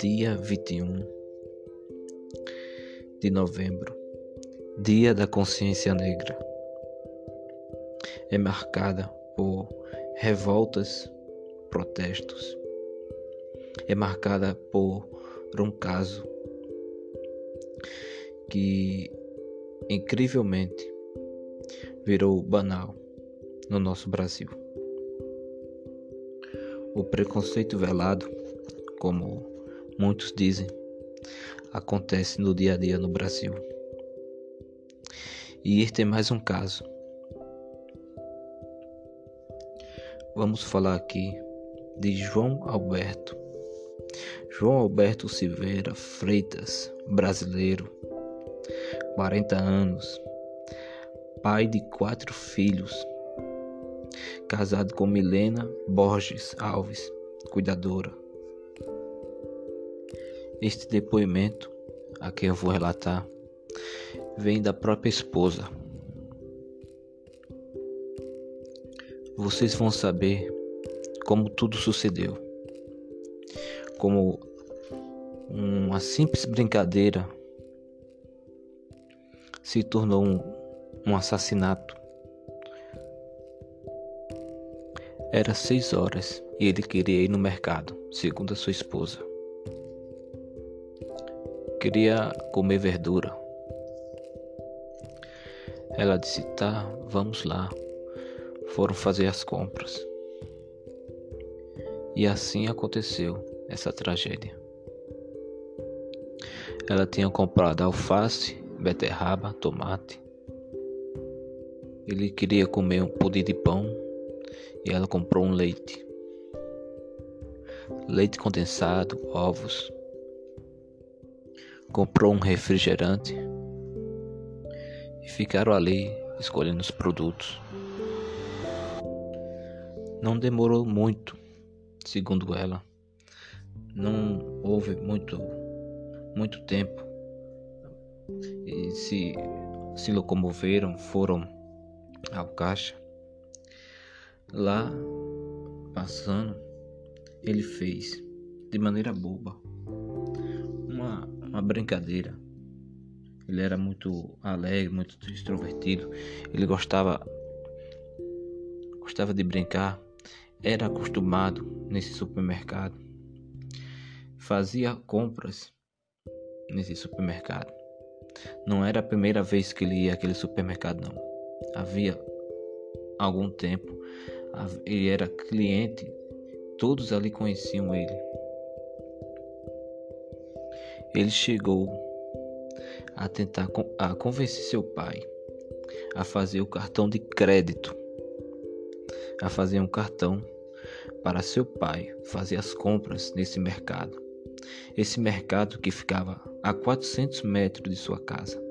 Dia 21 de novembro, Dia da Consciência Negra, é marcada por revoltas, protestos, é marcada por um caso que incrivelmente virou banal no nosso Brasil. O preconceito velado, como muitos dizem, acontece no dia a dia no Brasil. E este é mais um caso. Vamos falar aqui de João Alberto. João Alberto Silveira Freitas, brasileiro, 40 anos, pai de quatro filhos, casado com Milena Borges Alves, cuidadora. Este depoimento, a quem eu vou relatar, vem da própria esposa. Vocês vão saber como tudo sucedeu. Como uma simples brincadeira se tornou um, um assassinato. Era seis horas e ele queria ir no mercado, segundo a sua esposa. Queria comer verdura. Ela disse: Tá, vamos lá. Foram fazer as compras. E assim aconteceu essa tragédia. Ela tinha comprado alface, beterraba, tomate. Ele queria comer um pudim de pão e ela comprou um leite. Leite condensado, ovos. Comprou um refrigerante e ficaram ali escolhendo os produtos. Não demorou muito, segundo ela. Não houve muito muito tempo e se, se locomoveram, foram ao caixa. Lá, passando, ele fez, de maneira boba, uma, uma brincadeira. Ele era muito alegre, muito extrovertido. Ele gostava gostava de brincar. Era acostumado nesse supermercado. Fazia compras nesse supermercado. Não era a primeira vez que ele ia àquele supermercado, não. Havia algum tempo. Ele era cliente, todos ali conheciam ele. Ele chegou a tentar a convencer seu pai a fazer o cartão de crédito, a fazer um cartão para seu pai fazer as compras nesse mercado. Esse mercado que ficava a 400 metros de sua casa.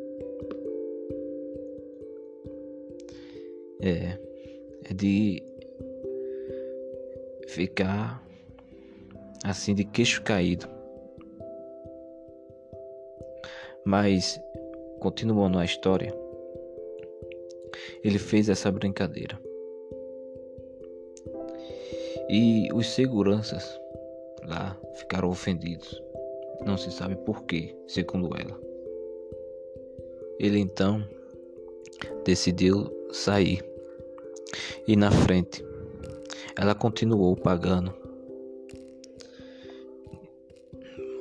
É, é de ficar assim de queixo caído. Mas, continuando a história, ele fez essa brincadeira. E os seguranças lá ficaram ofendidos. Não se sabe por quê, segundo ela. Ele então decidiu sair. E na frente, ela continuou pagando.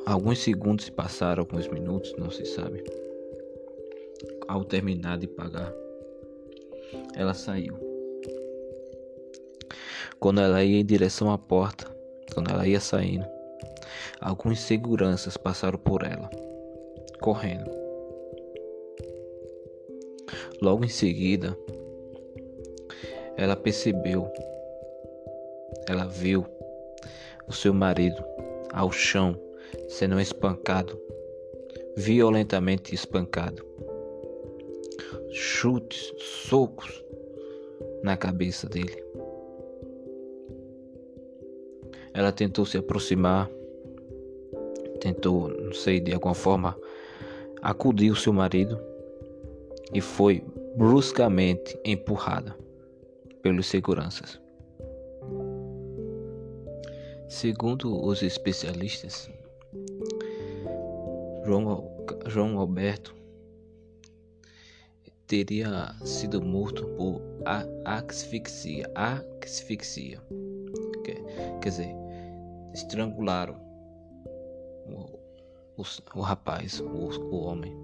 Alguns segundos se passaram, alguns minutos, não se sabe. Ao terminar de pagar, ela saiu. Quando ela ia em direção à porta, quando ela ia saindo, alguns seguranças passaram por ela, correndo. Logo em seguida, ela percebeu, ela viu o seu marido ao chão sendo espancado, violentamente espancado. Chutes, socos na cabeça dele. Ela tentou se aproximar, tentou, não sei, de alguma forma acudir o seu marido e foi bruscamente empurrada pelos seguranças. Segundo os especialistas, João, João Alberto teria sido morto por asfixia. Asfixia. Quer, quer dizer, estrangularam o, o, o rapaz, o, o homem.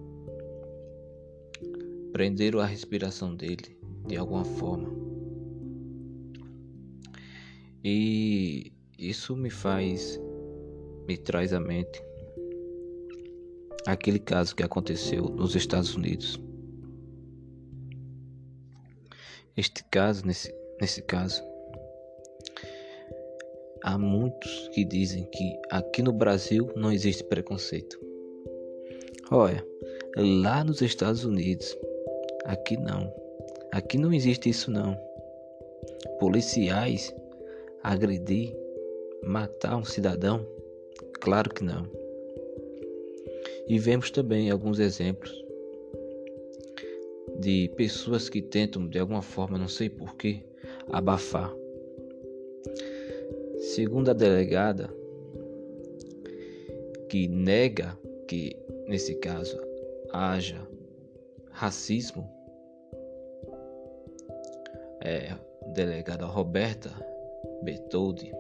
Prenderam a respiração dele de alguma forma. E isso me faz, me traz à mente aquele caso que aconteceu nos Estados Unidos. Este caso, nesse, nesse caso, há muitos que dizem que aqui no Brasil não existe preconceito. Olha, lá nos Estados Unidos, aqui não. Aqui não existe isso não. Policiais agredir, matar um cidadão? Claro que não. E vemos também alguns exemplos de pessoas que tentam de alguma forma, não sei porquê, abafar. Segundo a delegada, que nega que nesse caso haja racismo, é, delegada Roberta Bertoldi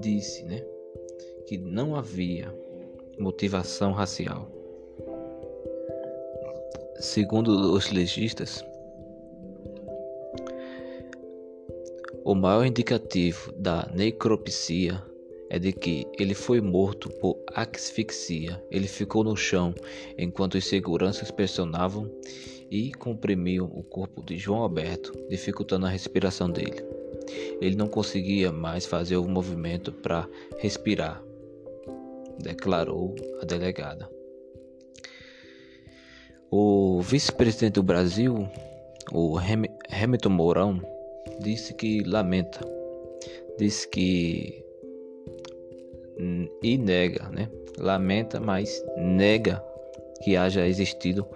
disse, né, que não havia motivação racial. Segundo os legistas, o maior indicativo da necropsia é de que ele foi morto por asfixia. Ele ficou no chão enquanto os seguranças pressionavam e comprimiam o corpo de João Alberto, dificultando a respiração dele. Ele não conseguia mais fazer o movimento para respirar, declarou a delegada. O vice-presidente do Brasil, o Hamilton Mourão, disse que lamenta, disse que e nega, né? Lamenta, mas nega que haja existido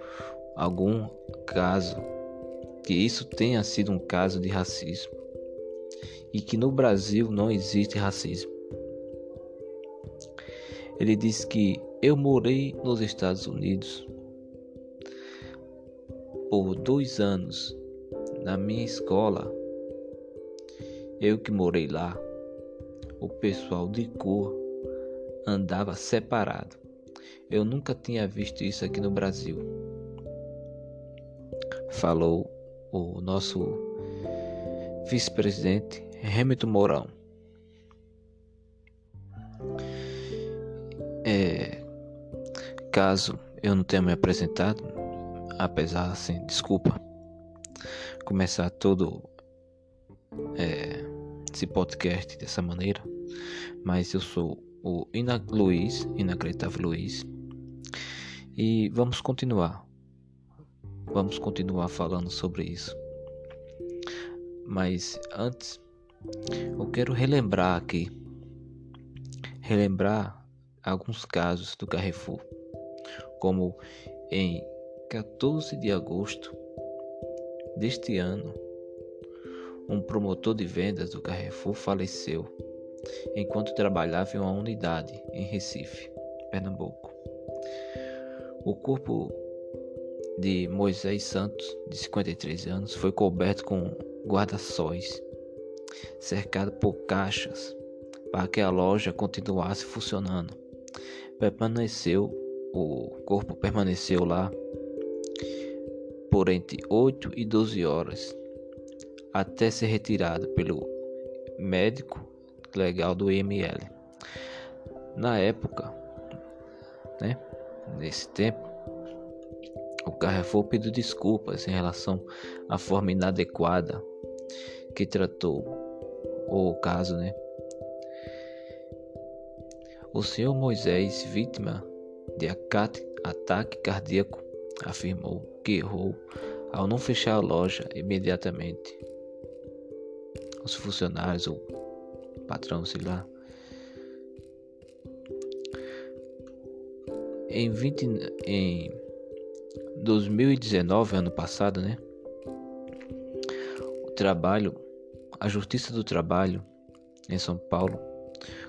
algum caso que isso tenha sido um caso de racismo e que no Brasil não existe racismo. Ele diz que eu morei nos Estados Unidos por dois anos na minha escola. Eu que morei lá, o pessoal de cor andava separado. Eu nunca tinha visto isso aqui no Brasil. Falou o nosso vice-presidente Hamilton Mourão. É, caso eu não tenha me apresentado, apesar assim, desculpa, começar todo é, esse podcast dessa maneira, mas eu sou o Ina Luiz, Inacreditável Luiz, e vamos continuar. Vamos continuar falando sobre isso. Mas antes eu quero relembrar aqui, relembrar alguns casos do Carrefour, como em 14 de agosto deste ano, um promotor de vendas do Carrefour faleceu enquanto trabalhava em uma unidade em Recife, Pernambuco. O corpo de Moisés Santos, de 53 anos, foi coberto com guarda-sóis cercado por caixas para que a loja continuasse funcionando. Permaneceu, o corpo permaneceu lá por entre 8 e 12 horas até ser retirado pelo médico legal do IML. Na época, né, nesse tempo, o Carrefour pediu desculpas em relação à forma inadequada que tratou o caso, né? O senhor Moisés, vítima de ataque cardíaco, afirmou que errou ao não fechar a loja imediatamente. Os funcionários, o patrão, sei lá, em 20 em 2019, ano passado, né? O trabalho a Justiça do Trabalho em São Paulo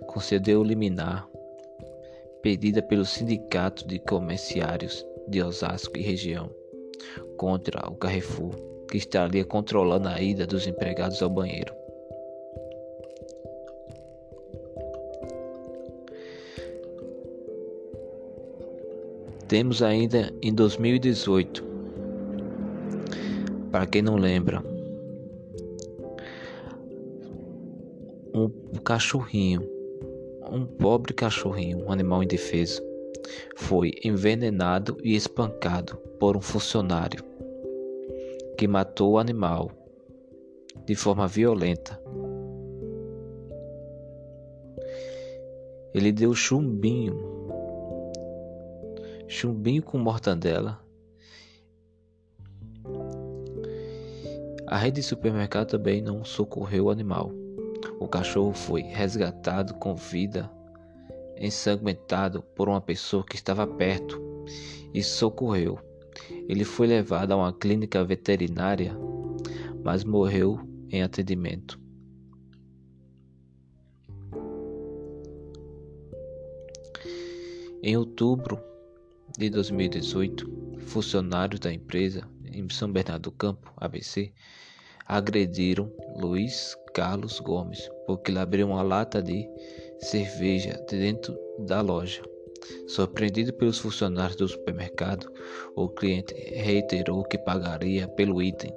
concedeu liminar pedida pelo Sindicato de Comerciários de Osasco e região contra o Carrefour, que estaria controlando a ida dos empregados ao banheiro. Temos ainda em 2018, para quem não lembra, um cachorrinho, um pobre cachorrinho, um animal indefeso, foi envenenado e espancado por um funcionário que matou o animal de forma violenta. Ele deu chumbinho, chumbinho com mortandela. A rede de supermercado também não socorreu o animal. O cachorro foi resgatado com vida, ensanguentado por uma pessoa que estava perto e socorreu. Ele foi levado a uma clínica veterinária, mas morreu em atendimento. Em outubro de 2018, funcionários da empresa em São Bernardo do Campo, ABC, agrediram Luiz Carlos Gomes porque ele abriu uma lata de cerveja dentro da loja. Surpreendido pelos funcionários do supermercado, o cliente reiterou que pagaria pelo item.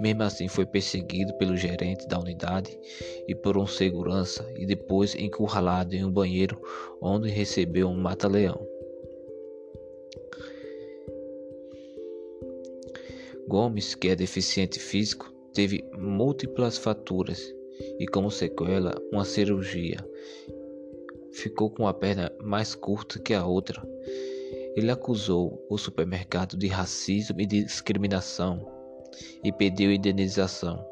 Mesmo assim, foi perseguido pelo gerente da unidade e por um segurança e depois encurralado em um banheiro onde recebeu um mata-leão. Gomes, que é deficiente físico, teve múltiplas faturas e, como sequela, uma cirurgia. Ficou com a perna mais curta que a outra. Ele acusou o supermercado de racismo e de discriminação e pediu indenização.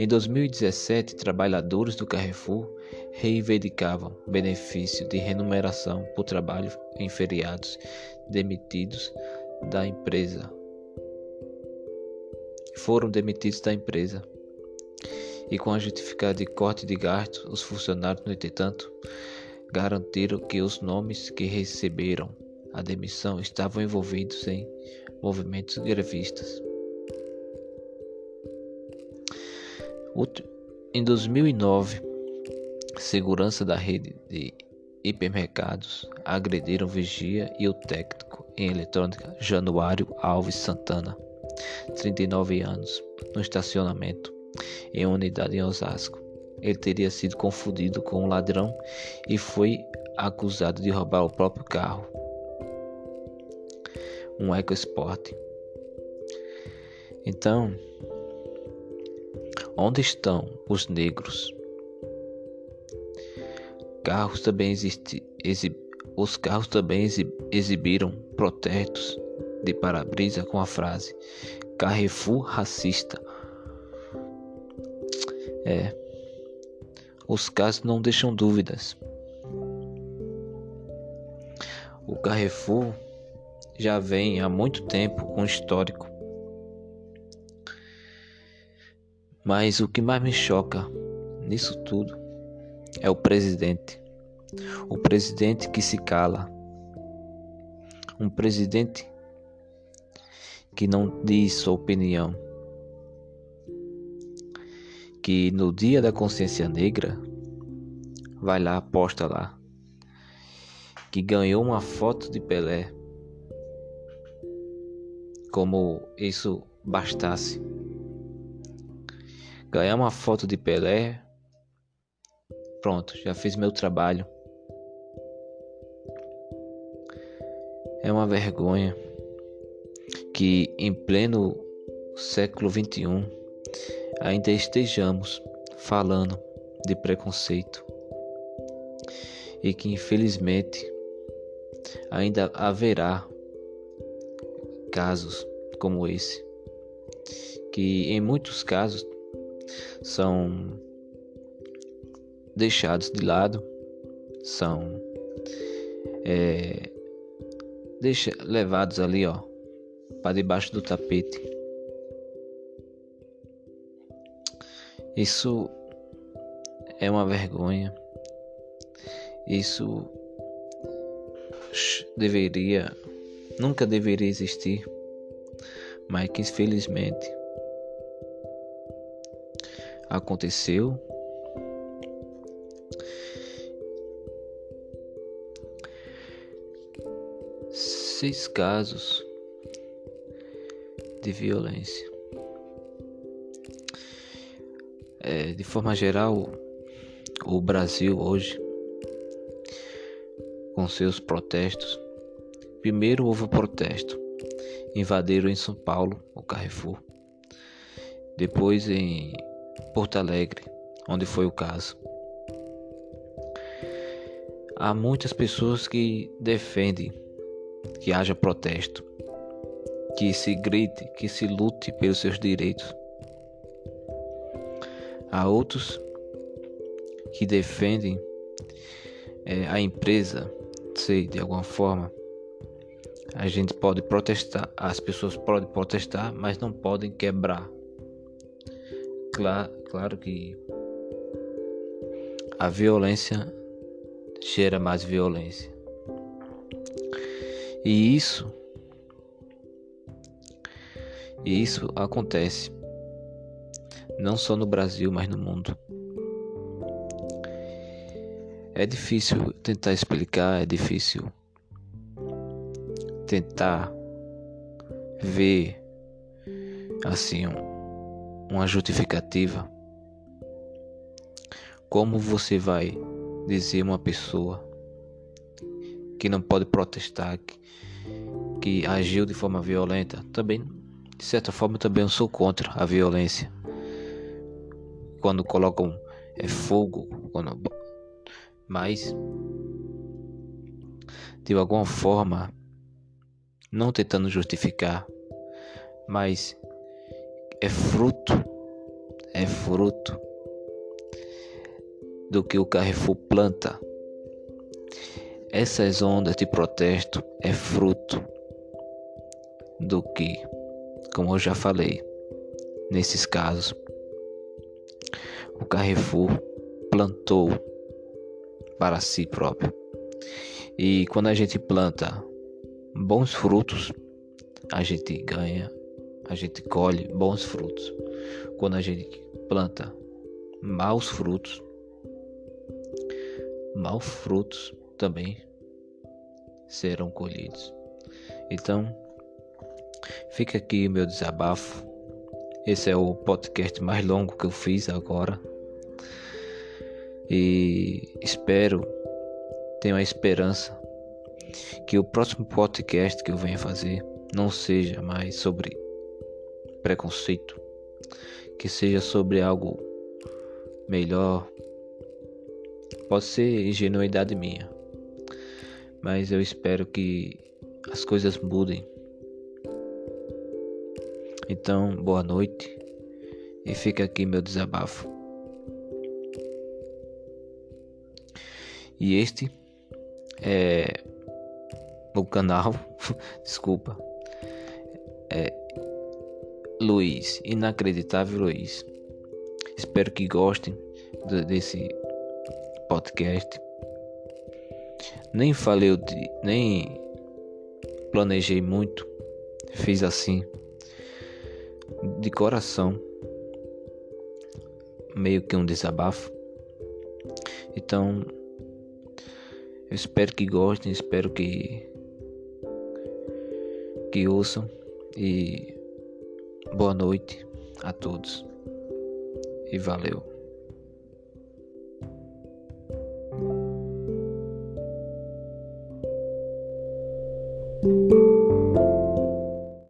Em 2017, trabalhadores do Carrefour reivindicavam benefício de remuneração por trabalho em feriados demitidos da empresa. Foram demitidos da empresa. E com a justificada de corte de gastos, os funcionários, no entretanto, garantiram que os nomes que receberam a demissão estavam envolvidos em movimentos grevistas. Em 2009, segurança da rede de hipermercados agrediram o vigia e o técnico em eletrônica Januário Alves Santana, 39 anos, no estacionamento em uma unidade em Osasco. Ele teria sido confundido com um ladrão e foi acusado de roubar o próprio carro, um EcoSport. Então, onde estão os negros? Carros também existem os carros também exibiram protestos de para-brisa com a frase Carrefour racista. É. Os casos não deixam dúvidas. O Carrefour já vem há muito tempo com histórico. Mas o que mais me choca nisso tudo é o presidente. O presidente que se cala. Um presidente que não diz sua opinião. Que no dia da consciência negra vai lá, posta lá. Que ganhou uma foto de Pelé. Como isso bastasse. Ganhar uma foto de Pelé. Pronto, já fiz meu trabalho. É uma vergonha que em pleno século XXI ainda estejamos falando de preconceito e que infelizmente ainda haverá casos como esse que em muitos casos são deixados de lado, são é, deixa levados ali, ó, para debaixo do tapete. Isso é uma vergonha. Isso deveria, nunca deveria existir, mas que infelizmente aconteceu. Seis casos de violência. É, de forma geral, o Brasil hoje, com seus protestos, primeiro houve o protesto, invadiram em São Paulo o Carrefour, depois em Porto Alegre, onde foi o caso. Há muitas pessoas que defendem que haja protesto, que se grite, que se lute pelos seus direitos. Há outros que defendem é, a empresa, sei, de alguma forma. A gente pode protestar, as pessoas podem protestar, mas não podem quebrar. Claro, claro que a violência gera mais violência. E isso e isso acontece não só no Brasil, mas no mundo. É difícil tentar explicar, é difícil tentar ver assim um, uma justificativa. Como você vai dizer uma pessoa que não pode protestar, que, que agiu de forma violenta? Também, de certa forma, também eu sou contra a violência quando colocam é, fogo, quando... mas de alguma forma, não tentando justificar, mas é fruto, é fruto do que o Carrefour planta. Essas ondas de protesto é fruto do que, como eu já falei, nesses casos, o Carrefour plantou para si próprio. E quando a gente planta bons frutos, a gente ganha, a gente colhe bons frutos. Quando a gente planta maus frutos, maus frutos também serão colhidos. Então, fica aqui meu desabafo esse é o podcast mais longo que eu fiz agora. E espero, tenho a esperança que o próximo podcast que eu venha fazer não seja mais sobre preconceito, que seja sobre algo melhor. Pode ser ingenuidade minha, mas eu espero que as coisas mudem então, boa noite e fica aqui meu desabafo. E este é o canal, desculpa, é Luiz, inacreditável Luiz. Espero que gostem desse podcast. Nem falei de, nem planejei muito, fiz assim de coração, meio que um desabafo. Então, eu espero que gostem, espero que que ouçam e boa noite a todos. E valeu.